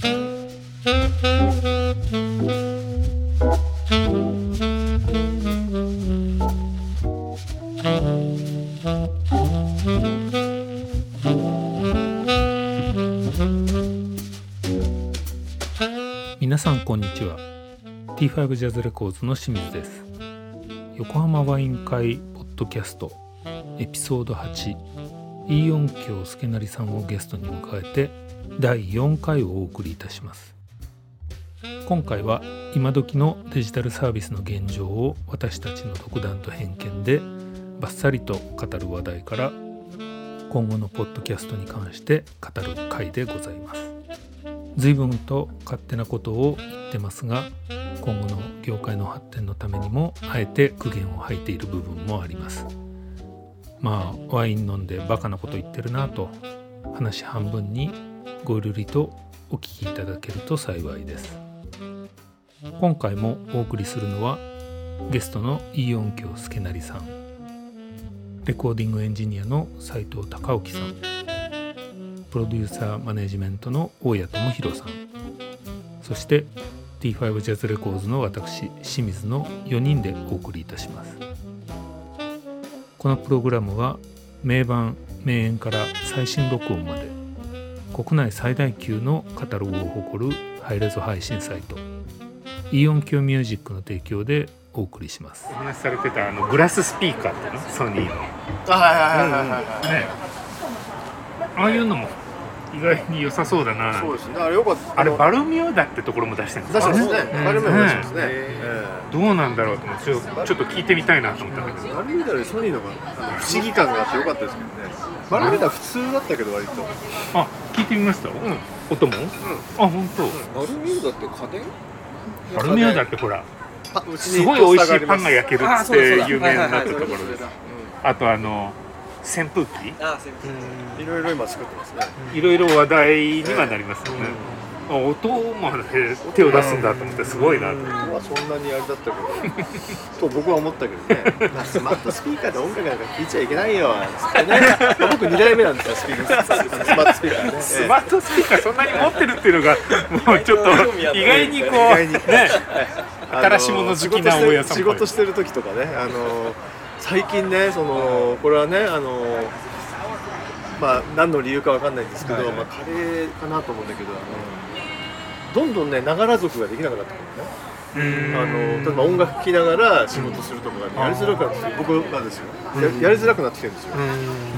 皆さんこんにちは。T5 ジャズレコーズの清水です。横浜ワイン会ポッドキャストエピソード8イーオン京助成さんをゲストに迎えて第4回をお送りいたします。今回は今時のデジタルサービスの現状を私たちの独断と偏見でバッサリと語る話題から今後のポッドキャストに関して語る回でございます。随分と勝手なことを言ってますが今後の業界の発展のためにもあえて苦言を吐いている部分もあります。まあワイン飲んでバカなこと言ってるなと話半分にごるりとお聞きいただけると幸いです。今回もお送りするのはゲストのイーオン京助成さん。レコーディングエンジニアの斉藤隆興さん。プロデューサーマネジメントの大谷智弘さん。そして T5 ジャズレコーズの私清水の4人でお送りいたします。このプログラムは名盤名演から最新録音まで国内最大級のカタログを誇るハイレゾ配信サイトイオンキョミュージックの提供でお送りします。お話しされてたあのグラススピーカーっての？ソニーの。あああいうのも意外に良さそうだな。そうですね。あれよかった。あれバルミューダってところも出してるんですか？出してますね。うん。バルミューダ出してますね。どうなんだろうと思ってちょっと聞いてみたいなと思ったんだけど。えバルミューダよりソニーの方が不思議感があってよかったですけどね。バルミューダ普通だったけど割と。あ聞いてみました、音も、あ本当、バルミューダって家電？バルミューダってほらすにごい美味しいパンがや焼けるって有名になったところです。あとあの扇風機？いろいろ今作ってますね。いろいろ話題にはなりますよね、あ音まで手を出すんだと思ってすごいなと。まあそんなにあれだったけど。と僕は思ったけどね。まあスマートスピーカーで音楽なんか聴いちゃいけないよ。つってね。僕2代目なんですよスピーカー。スマートスピーカーね。スマートスピーカーそんなに持ってるっていうのがもうちょっと意外にこうね。新しいもの好きな大家さん仕事してる時とかね。あの最近ねそのこれはねあのまあ何の理由かわかんないんですけど、はいはい。まあカレーかなと思うんだけどあのどんどんねながら族ができなくなってくるね。あの例えば音楽聴きながら仕事するとかが、ねやりづらくなってきて僕がですよ、ややりづらくなってきてるんですよ、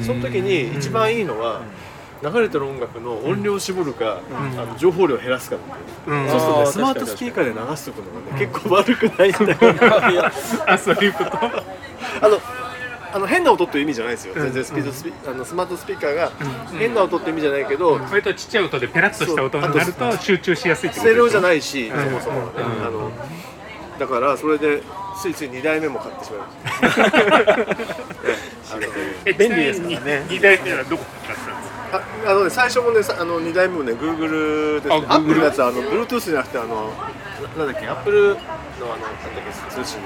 その時に一番いいのは、流れてる音楽の音量を絞るか、あの情報量を減らすかっていう、うん。そうするとねスマートスピーカーで流すとくのがね、結構悪くないんだよ あそういうこと。あのあの変な音っていう意味じゃないですよ、全然スピードスピあのスマートスピーカーが変な音って意味じゃないけど、割とちっちゃい音でペラッとした音になると集中しやすいってステレオじゃいないし、そもそも。あのだからそれでついつい2台目も買ってしまいました、便利ですからね2台目はどこに買ったんですか？ああのね最初もねさあの2台目もね Google ですね。あ Apple Google のやつはあの Bluetooth じゃなくてあのななんだっけ？Apple のあのなんだっけ通信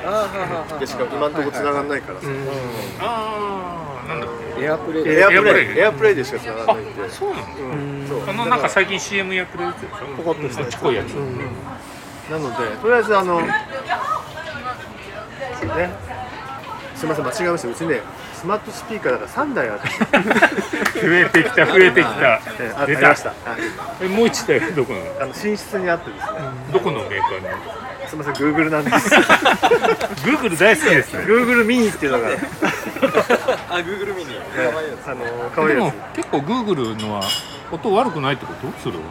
でしか今のところ繋がんないからさ、ああなんだ。っエアプレイ。エアプレイ。エアプレイでしか繋がんない。んでそうなん。そう。あのなんか最近 CM やってるやつでしょ？ポコッとやつ。なのでとりあえずあのね。すみません間違えました。うちねスマートスピーカーだから3台あって増えてきた増えてきた。えああ出りました。えもう一台どこなの？あの寝室にあってですね。どこのメーカーなの？すみません Google なんです。Google 大好きですね。Google ミニっていうのが。あ Google ミニ。あの可愛でもいや結構 Google のは音悪くないってこと？それは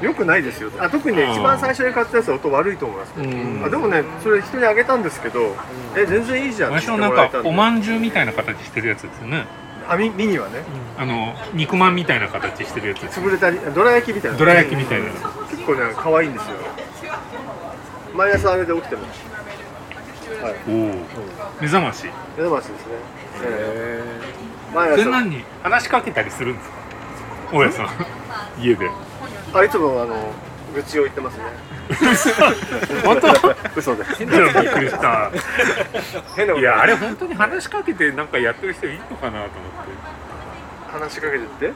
つよくないですよ。あ特にねうん一番最初に買ったやつは音悪いと思います。うん。あでもねそれ人にあげたんですけどえ全然いいじゃんって私言っのなんかてもらえたんで。おまんじゅうみたいな形してるやつですよね。あミミニはね。あの肉まんみたいな形してるやつです潰れたりどら焼きみたいな。どら焼きみたいな。結構ね可愛いんですよ毎朝あれで起きてますはい。おお目覚まし。目覚ましですね、えー、毎朝それ何？に話しかけたりするんですか？大家さん。家で。あいつもあの愚痴を言ってますね。本当？嘘で変なびっくりした。変なこと。いやあれ本当に話しかけてなんかやってる人いるのかなと思って。話しかけてって？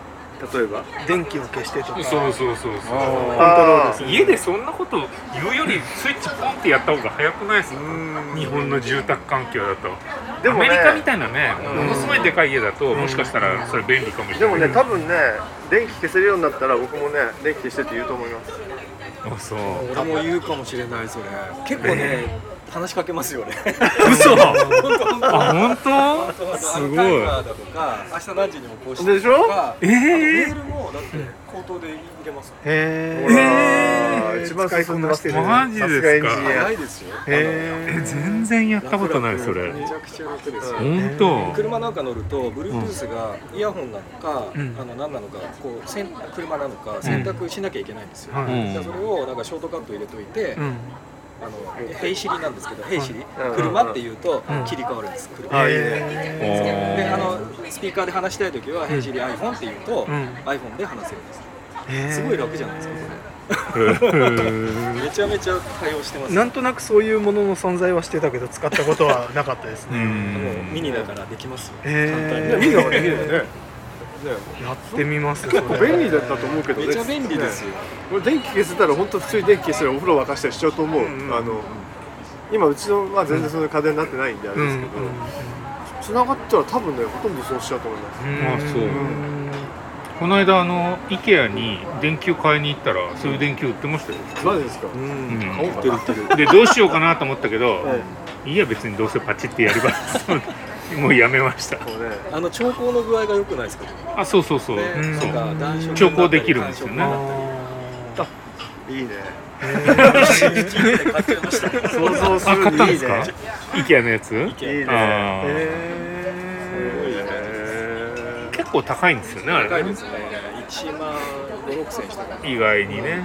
例えば？電気を消してとか。そうそうそうそう。コントロールする。家でそんなこと言うよりスイッチポンってやった方が早くないですか？日本の住宅環境だと。でもね。アメリカみたいなねうん。ものすごいでかい家だともしかしたらそれ便利かもしでもれない。ね多分ね電気消せるようになったら僕もね電気消してって言うと思います。あそう。俺も言うかもしれないそれ。結構ね話しかけますよね。嘘。本当本当。あ本当？すすごい。明日何時にもこうしてでしょ？とかえメーールもだって口頭で入れますへえ一番進んでますけどね。マジですか？いですよえへ全然やったことないそれ。めちゃくちゃ楽ですよ。本当？車なんか乗ると Bluetooth がイヤホンなのか、うん。あの何なのかこうせん車なのか選択しなきゃいけないんですよ、それをなんかショートカット入れといて、うんあの「ヘイシリ」なんですけど「ヘイシリうん。車」って言うとうん。切り替わるんです車。であのスピーカーで話したい時は「ヘイシリ iPhone」って言うと、うん。iPhone で話せるんですえ。すごい楽じゃないですかこへれ。ー めちゃめちゃ対応してます。なんとなくそういうものの存在はしてたけど使ったことはなかったですうねもうんミニだからできますよ。へいやミニだからできるよねねやってみます結構便利だったと思うけどね。めちゃ便利ですよ、ね。俺電気消せたら本当普通に電気消したらお風呂沸かしたりしちゃうと思う、うんあの今うちのは全然その家電になってないんであれうんですけど、繋がったら多分ねほとんどそうしちゃうと思います。あそう。この間あの IKEA に電球買いに行ったらそういう電球売ってましたよ、マジですか、うん。買おうかな。でどうしようかなと思ったけど、え いいや別にどうせパチってやれば もうやめました。あの調光の具合が良くないですか？あそうそうそう、ねうん。そうなんか調光できるんですよね。いいね 買っちゃいました想像するにいいったんですか？ね。IKEA のやつ？いいね。結構高いんですよねあれね。高いですね。1万5、6千したか。な意外にね。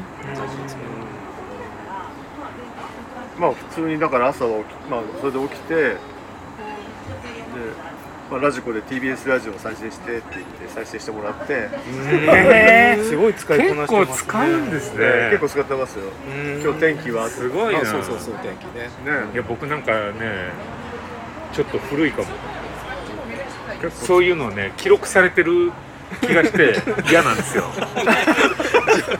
まあ普通にだから朝まあ、それで起きてで、まあ、ラジコで TBS ラジオを再生してって言って再生してもらって、へー。すごい使いこな結構してますね。使うんですね。で結構使ってますよ。今日天気は？すごいな。あそうそうそう天気ね。ね。いや僕なんかねちょっと古いかも。そういうのをね記録されてる気がして嫌なんですよ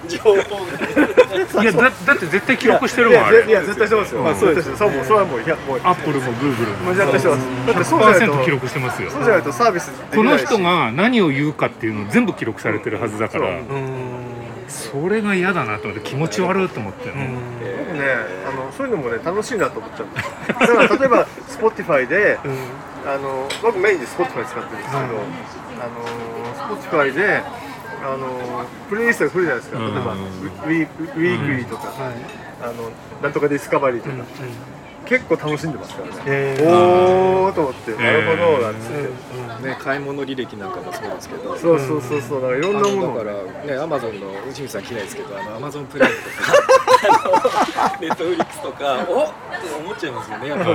情報が。いやだだって絶対記録してるいもんあれ。いや絶対してますよ、まあそうですそうもうそれはもういやもう。アップルも。グーグルもしてますだってそうじゃないと100%記録してますよ。そうじゃないとサービスこの人が何を言うかっていうの全部記録されてるはずだから。そう。それが嫌だなと思って気持ち悪いと思って。ね僕ねあのそういうのもね楽しいなと思っちゃうんですよだから例えば Spotify であの僕メインで Spotify 使ってるんですけど、はいあの Spotify であのプレイリストが来るじゃないですか。例えば、うんウィ Weekly とか、はいあのなんとか Discovery とか、結構楽しんでますからね、えー。おおと思って、なるほどなんつって、ね買い物履歴なんかもそうですけど。そうそうそうそう。だからいろんなものだからねアマゾンの内海さん嫌いですけどあのアマゾンプライムとか。ネットフリックスとか。おっ！って思っちゃいますよねやっぱ。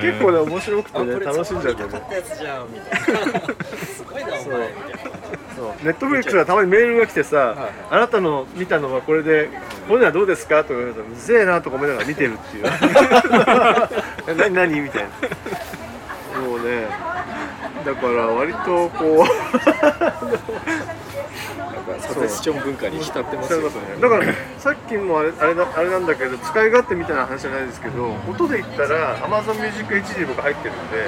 り結構ね面白くてね楽しんじゃうけど買ったやつじゃんみたいな。すごいなお前。みたいなネットフリックスがたまにメールが来てさ、はいあなたの見たのはこれでこれはどうですか？とか言われたらうぜえなとか思いながら見てるっていう。え何何？みたいな。もうね。だから割とこなんかサテスチョン文化に浸ってうますよね。だからさっきもあれあれなあれなんだけど使い勝手みたいな話じゃないですけど音で言ったら Amazon Music HD 僕入ってるんで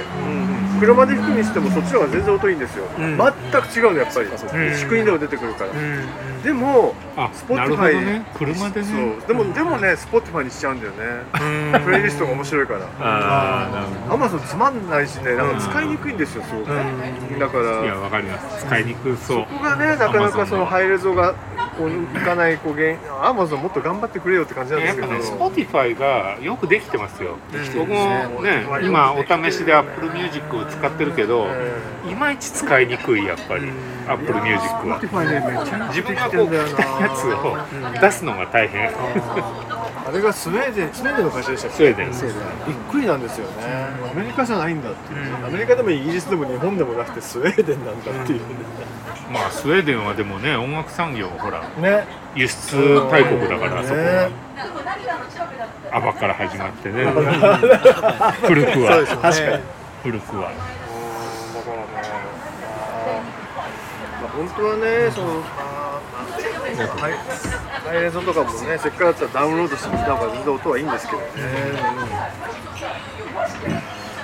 車で弾くにしてもそっちの方が全然音いいんですよ、うん。全く違うのやっぱり、ん仕組みでも出てくるから、うん。でもあ Spotify なるほどね。車でね。そう。でもでもね Spotify にしちゃうんだよね。プレイリストが面白いから。ああ Amazon つまんないしねなんか使いにくいんですよすごくだかどいやらわかります。使いにくそう。ここがねなかなかそのハイレゾがこういかないこう原因 Amazon もっと頑張ってくれよって感じなんですけど。やっぱね Spotify がよくできてますよ。僕もねうん今お試しで Apple Music を使ってるけどいまいち使いにくいやっぱり Apple Music は。Spotify ねめちゃめちゃ自分がこうん聞きたいやつを出すのが大変あれがスウェーデンスウェーデンの会社でしたっけ？スウェーデン。びっくりなんですよね。アメリカじゃないんだっていう。アメリカでもイギリスでも日本でもなくてスウェーデンなんだっていう。まあスウェーデンはでもね音楽産業ほらね。輸出大国だからあそこは。ね。アバから始まってね。古くは。確かに古くは。だからね、まあ、本当はねそのはい。ハイレゾとかもねせっかくだったらダウンロードしてみた方が全然音はいいんですけどね、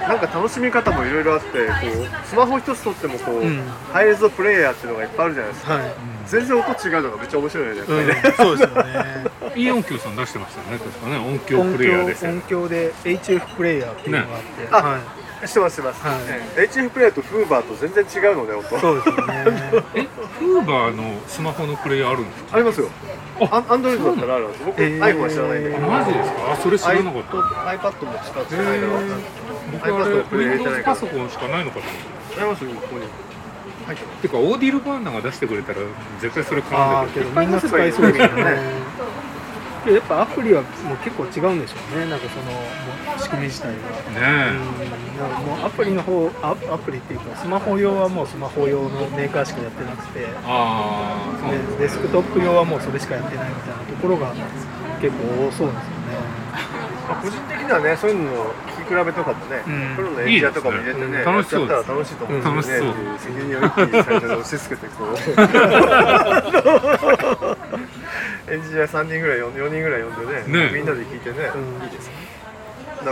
なんか楽しみ方もいろいろあってこうスマホ一つとってもこう、うん。ハイレゾプレイヤーっていうのがいっぱいあるじゃないですか。はい、全然音違うのがめっちゃ面白いよねやっね、、そうですよね。いい音響さん出してましたよね確かね。音響プレイヤーで音響で HF プレイヤーっていうのがあって、ね。はい、してますしてます、はい。ええ。HF プレイヤーとフーバーと全然違うのね音。そうですよね。えフーバーのスマホのプレイヤーあるんですか？ありますよ。あアンドロイドだったらあるんです僕、えー iPhone は知らないんだけどあマジですか？あそれ知らなかった。iPad も使ってないの僕あれ Windows パソコンしかないのかと思って。ありますよここに。入っててかオーディルバーナが出してくれたら絶対それ買うんだけど。けどみんな使いそうですよねけどやっぱアプリはもう結構違うんでしょうね。なんかそのもう仕組み自体がねうん。なんかもうアプリの方アアプリっていうかスマホ用はもうスマホ用のメーカーしかやってなくて。えああデスクトップ用はもうそれしかやってないみたいなところが結構多そうですよ まあ個人的にはねそういうの比べとかもね、うん。プロのエンジニアとかも入れてね楽しそうです楽しいと思うん。ですよね責任を一気に最初に押し付けてこう。エンジニア3人ぐらい呼んで4人ぐらい呼んでねね。みんなで聞いてね、ね。いいです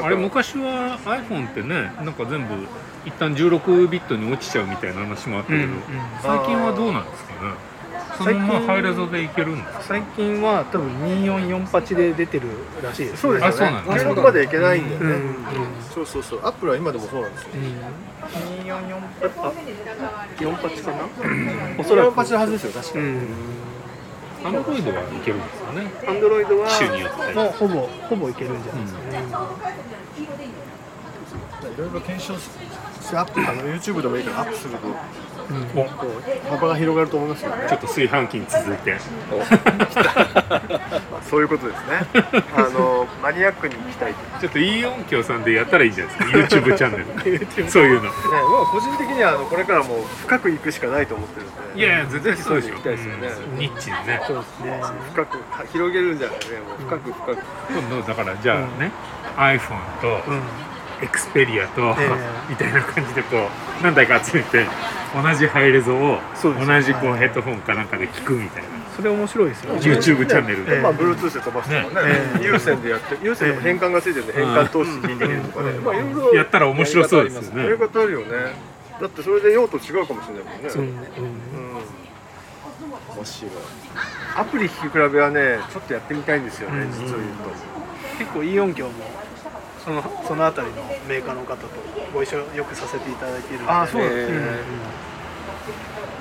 あれ昔は iPhone ってねなんか全部一旦16ビットに落ちちゃうみたいな話もあったけど、最近はどうなんですかね？そのままハイレゾでいけるんですか最近は多分2448で出てるらしいです、ね。そうですよねあそうなんだ16までいけないんだよね、うんうんそうそうそうアップルは今でもそうなんですようん。2448あ48かな？おそらく。48のはずですよ確かに、うん。アンドロイドはいけるんですよねアンドロイドは機種によってもうほぼほぼいけるんじゃないですかね。いろいろ検証してアップあの YouTube でもいいからアップするとうん。おこう幅が広がると思いますよ。ねちょっと炊飯器に続いて。そういうことですね。あのマニアックに行きたい。とちょっといい音響さんでやったらいいんじゃないですか。YouTube チャンネル。そういうの。ね、まあ個人的にはあのこれからもう深く行くしかないと思ってるんで。いやいや絶対そうでしょ行きたいですよね。うん。ニッチにね。そうですね。深くは広げるんじゃないね。もう深く深く。今度だからじゃあね、iPhone とうん。エクスペリアと、ええ。みたいな感じでこう何台か集めて同じハイレゾをそうです同じこうはい。ヘッドホンかなんかで聞くみたいな。それ面白いですよね。YouTube チャンネルで、ええまあ Bluetooth で飛ばすとかね。ね。ええ。有線でやって有線でも変換がついてるんで変換通して聞いてみるとかね。うん。まあいろいろやったら面白そうですよやりね方あるよね。だってそれで用途違うかもしれないもんね。うんうん。うん。面白い。アプリ聞き比べはねちょっとやってみたいんですよねうん。実を言うと。結構いい音響もそのそのあたりのメーカーの方とご一緒よくさせていただいているので。あそうなんですね。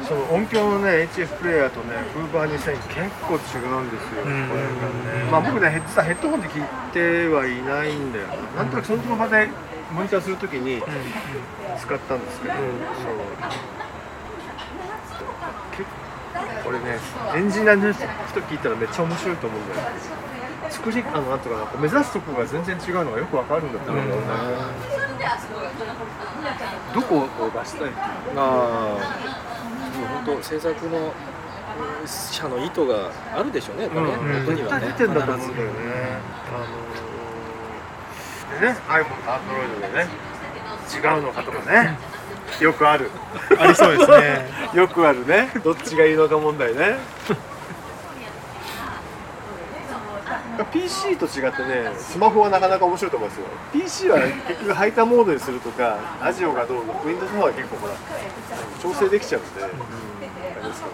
その音響のね HF プレイヤーとねフーバー2000結構違うんですよ、うん。これがね。まあ僕ね実はヘッドホンで聞いてはいないんだよ。ななんとなくその場でモニターするときにうん。うん使ったんですけど、うん。そう。結構これねエンジニアの人聞いたらめっちゃ面白いと思うんだよ作りあのなんとかな目指すとこが全然違うのがよくわかるんだと思うんどこを出したいああもう本当制作のうん社の意図があるでしょうねやっぱね、うん音にはね絶対出てんだと思うんだよね。あのー、でね、iPhone と Android でね、違うのかとかね、よくある。ありそうですね。よくあるね、どっちがいいのか問題ね。PC と違ってね、スマホはなかなか面白いと思いますよ。PC は結局ハイターモードにするとか、ラジオがどうの、Windows の方は結構ほら、調整できちゃうんで、あれですかね。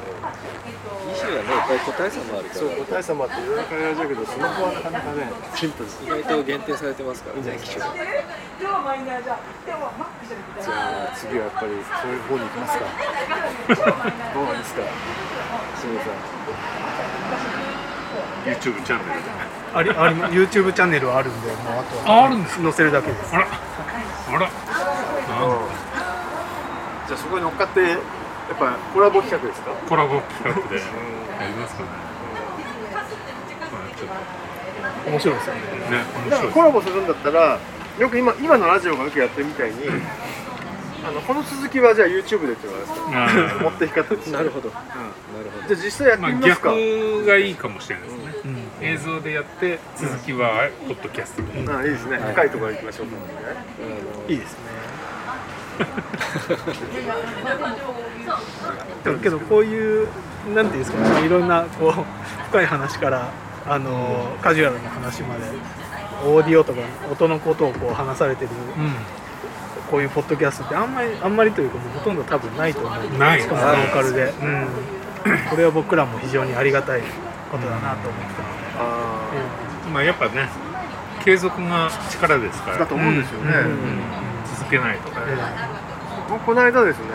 PC はね個体差もあるからそう、個体差もあっていろいろ変えられちゃうけど、スマホはなかなかね、シンプルです。意外と限定されてますからね機種がじゃあ次はやっぱりそういう方に行きますかどうなんですか？清水さん YouTube チャンネルでありあり YouTube チャンネルはあるんで、もうあとは。ああるんです載せるだけです。あら。あら。じゃあそこに乗っかってやっぱコラボ企画ですか？コラボ企画で。やりますかね、まあ、ちょっ面白いですよね。とね面だから白いコラボするんだったらよく今今のラジオがよくやってるみたいにあのこの続きはじゃあ YouTube でっていうのはあれですか？持っていき方ですなるほど、うん。なるほど。じゃあ実際やってまあ、みますか、逆がいいかもしれないですね、うん映像でやって続きはポッドキャストで、あいいですね、はい。深いところ行きましょういいですね。だけどこういうなんていうんですかねいろんなこう深い話からあのカジュアルな話までオーディオとか音のことをこう話されてるこういうポッドキャストってあんまりあんまりというかもうほとんど多分ないと思うない。しかもローカルで、うん、これは僕らも非常にありがたいことだなと思ってたので、あまあやっぱね継続が力ですから。だと思うんですよね、続けないとえ僕この間ですね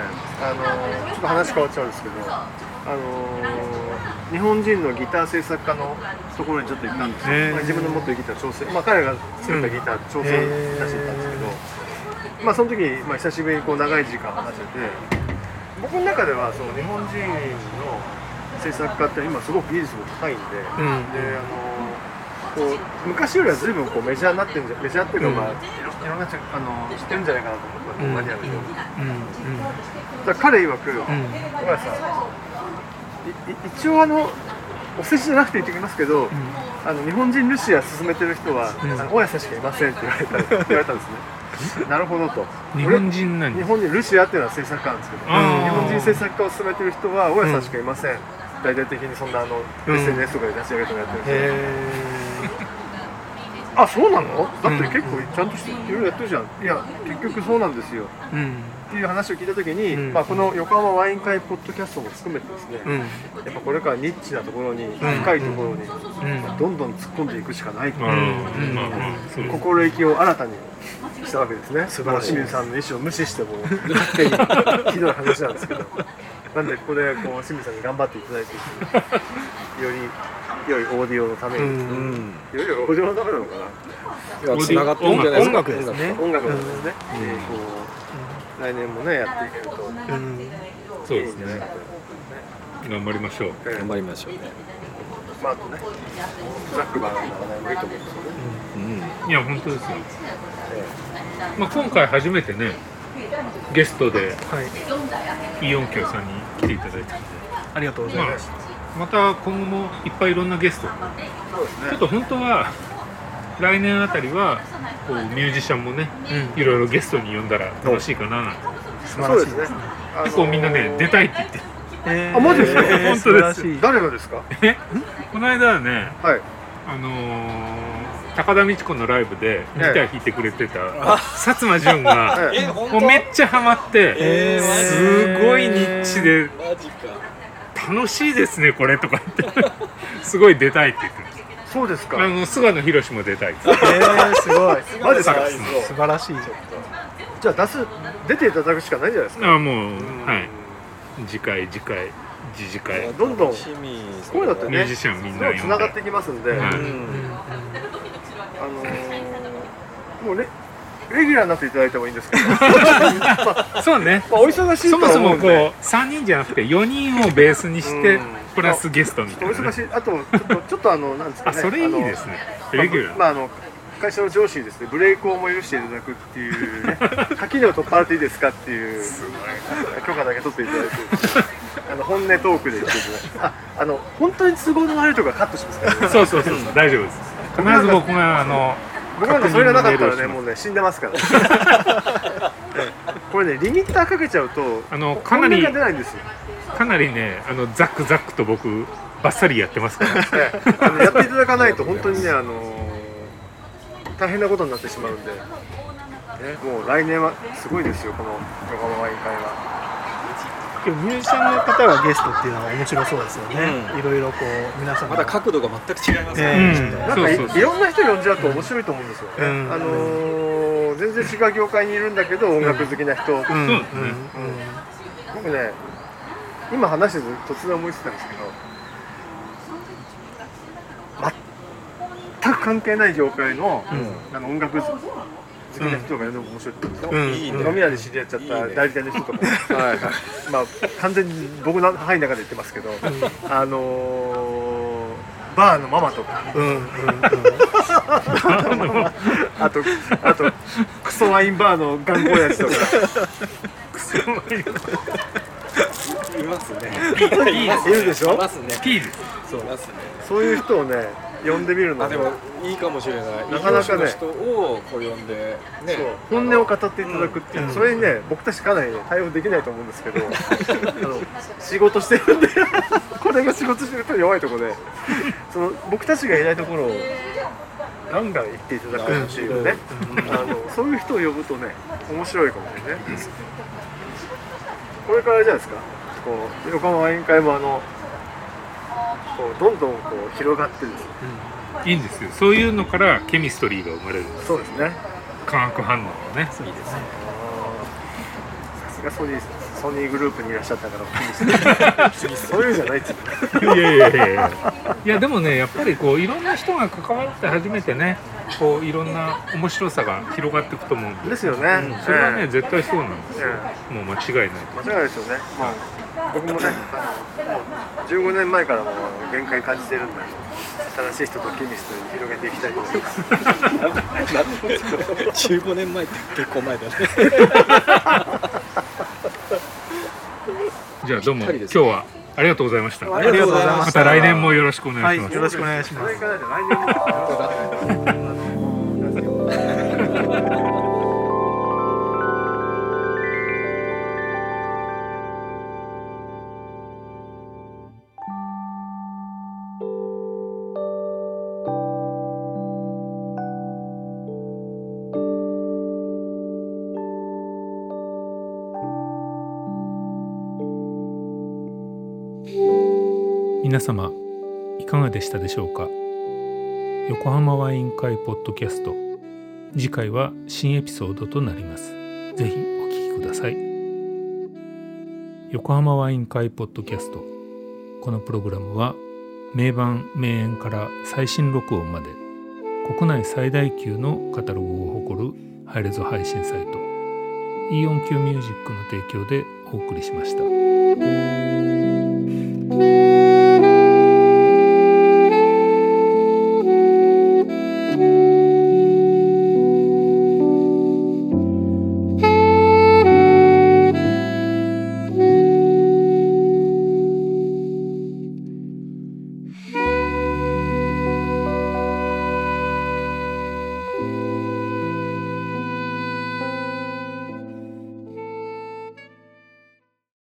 あのちょっと話変わっちゃうんですけどあの日本人のギター制作家のところにちょっと行ったんですよ、へーまあ自分の持ってるギター調整まあ彼が作ったギター調整出してたんですけど、まあその時、まあ、久しぶりにこう長い時間話してて僕の中ではその日本人の制作家って今すごく技術も高いんで、うん。であのこう昔よりは随分こうメジャーになってるんじゃメジャーっていうか、うん。まあいろんな人あの知ってるんじゃないかなと思って、うんマニアの人、うん。彼曰く、うん。小林さん一応あのお世辞じゃなくて言ってきますけど、あの日本人ルシア進めてる人は、大家さんしかいませんって言われた 言われたんですね。なるほどと。日本人何？日本人ルシアっていうのは制作家なんですけど日本人制作家を進めてる人は大家さんしかいません、大々的にそんなあの、うん。SNS とかで立ち上げとかやってるんですよ、へ あそうなの？だって結構ちゃんとしていろいろやってるじゃん。いや結局そうなんですよ。ーうん。っていう話を聞いた時に、うん。まあ、この横浜ワイン会ポッドキャストも含めてですね、うん。やっぱこれからニッチなところに、深いところに、うん。どんどん突っ込んでいくしかないと、うん。う心意気を新たにしたわけですね。素晴らしい清水さんの意思を無視しても勝手にひどい話なんですけどなんでここでこう清水さんに頑張っていただいてより良いオーディオのために、より良いオーディオのためなのかな。いや繋がってるんじゃないですか。音楽ですね。音楽ですね、えーこう来年もねやっていけると。うんそうですね。頑張りましょう。えー頑張りましょうね。まああとねザックバーの名前もいいと思うんで。すよね、うんいや本当ですよ、えまあ、今回初めてねゲストではいイオンキョさんに来ていただいたんで、ありがとうございまます、あ、また今後もいっぱいいろんなゲスト。ね。ちょっと本当は来年あたりはこうミュージシャンもねうん。いろいろゲストに呼んだら楽しいかななんて素そうですね。結構みんなね出たいって言って。えーあマジですか？えー本当です。誰がですか？え？この間はねはいあのー高田美智子のライブでギター弾いてくれてた薩摩潤がもうめっちゃハマって、えーすごいニッチで楽しいですねこれとか言って。すごい出たいって言ってましそうですか。たあの菅野博も出たいって。えー、すごい。マジですか？素晴らしい。じゃあ出す出ていただくしかないんじゃないですか。あもうはい。次回次回次次回どんどんこういうのってねミュージシャンみんな呼んで。つながってきますんで、はい。あのもうレレギュラーになっていただいてもいいんですけど、まあ、そうね。まあお忙しいとそもそもこうは思うんで3人じゃなくて4人をベースにしてうん。プラスゲストみたいな、ね。お忙しい。あとちょっとちょっとあのなんですかね。あそれいいですね。レギュラー、まああの会社の上司にですね。ブレイクをも許していただくっていうね。垣根を取っ払っていいですかっていう許可だけ取っていただいてあの本音トークで言ってああの本当に都合の悪いとこはカットしますからね。そうそうそう。大丈夫です。必ず僕があの僕なんかそれがなかったらねもうね死んでますから。ええ。これねリミッターかけちゃうとあのかなり出ないんですよ、かなりねあのザックザックと僕バッサリやってますから。やっていただかないと本当にねあの大変なことになってしまうんで、ね、もう来年はすごいですよこの横浜ワイン会はミュージシャンの方がゲストっていうのは面白そうですよね、うん。いろいろこう皆さんまた角度が全く違いますえね、うん。なんかいろんな人呼んじゃうと面白いと思うんですよね、うん。あのー全然違う業界にいるんだけど音楽好きな人、うん。うんそうですね。僕ね今話してて突然思いついたんですけど全く関係ない業界の,、あの音楽好きな人が呼んでも面白いと思うんですよ、うん。いいね。飲み屋で知り合っちゃったいいね。代理店の人とか はいはい。まあ完全に僕の範囲の中で言ってますけど、あのーバーのママとか。うんうんうん。あとあとクソワインバーの頑固やつとか。いますね。いるでしょ？いますね。P です。そういますね。そういう人をね呼んでみるのあでもいいかもしれない。なかなかね。人をこう呼んでね。そう。本音を語っていただくっていう、うん。それにね僕たちかなりね対応できないと思うんですけどあの仕事してるんで これが仕事してると弱いところでその僕たちがいないところをガンガン言っていただくっていうね、あのそういう人を呼ぶとね面白いかもしれないね。これからじゃないですか。こう横浜ワイン会もあのこうどんどんこう広がってですねいいんですよ。そういうのからケミストリーが生まれるそうですね。化学反応のね。いいですねさすがソニーソニーグループにいらっしゃったからそういうんじゃないっつっていやいやいやいや。いやでもねやっぱりこういろんな人が関わって初めてねこういろんな面白さが広がっていくと思うんでですよね、うん。それはね、え絶対そうなんですよ。えもう間違いない間違いないですよね、まあ、僕もねあの15年前からも限界感じてるんで新しい人とケミストに広げていきたいと思います。15年前って結構前だねじゃあどうも。ぴったりです今日はありがとうございましたありがとうございました。また来年もよろしくお願はいいします、よろしくお願いします皆様いかがでしたでしょうか？横浜ワイン会ポッドキャスト。次回は新エピソードとなります。ぜひお聞きください。横浜ワイン会ポッドキャスト。このプログラムは名盤名演から最新録音まで国内最大級のカタログを誇るハイレゾ配信サイトイオン Q ミュージックの提供でお送りしました。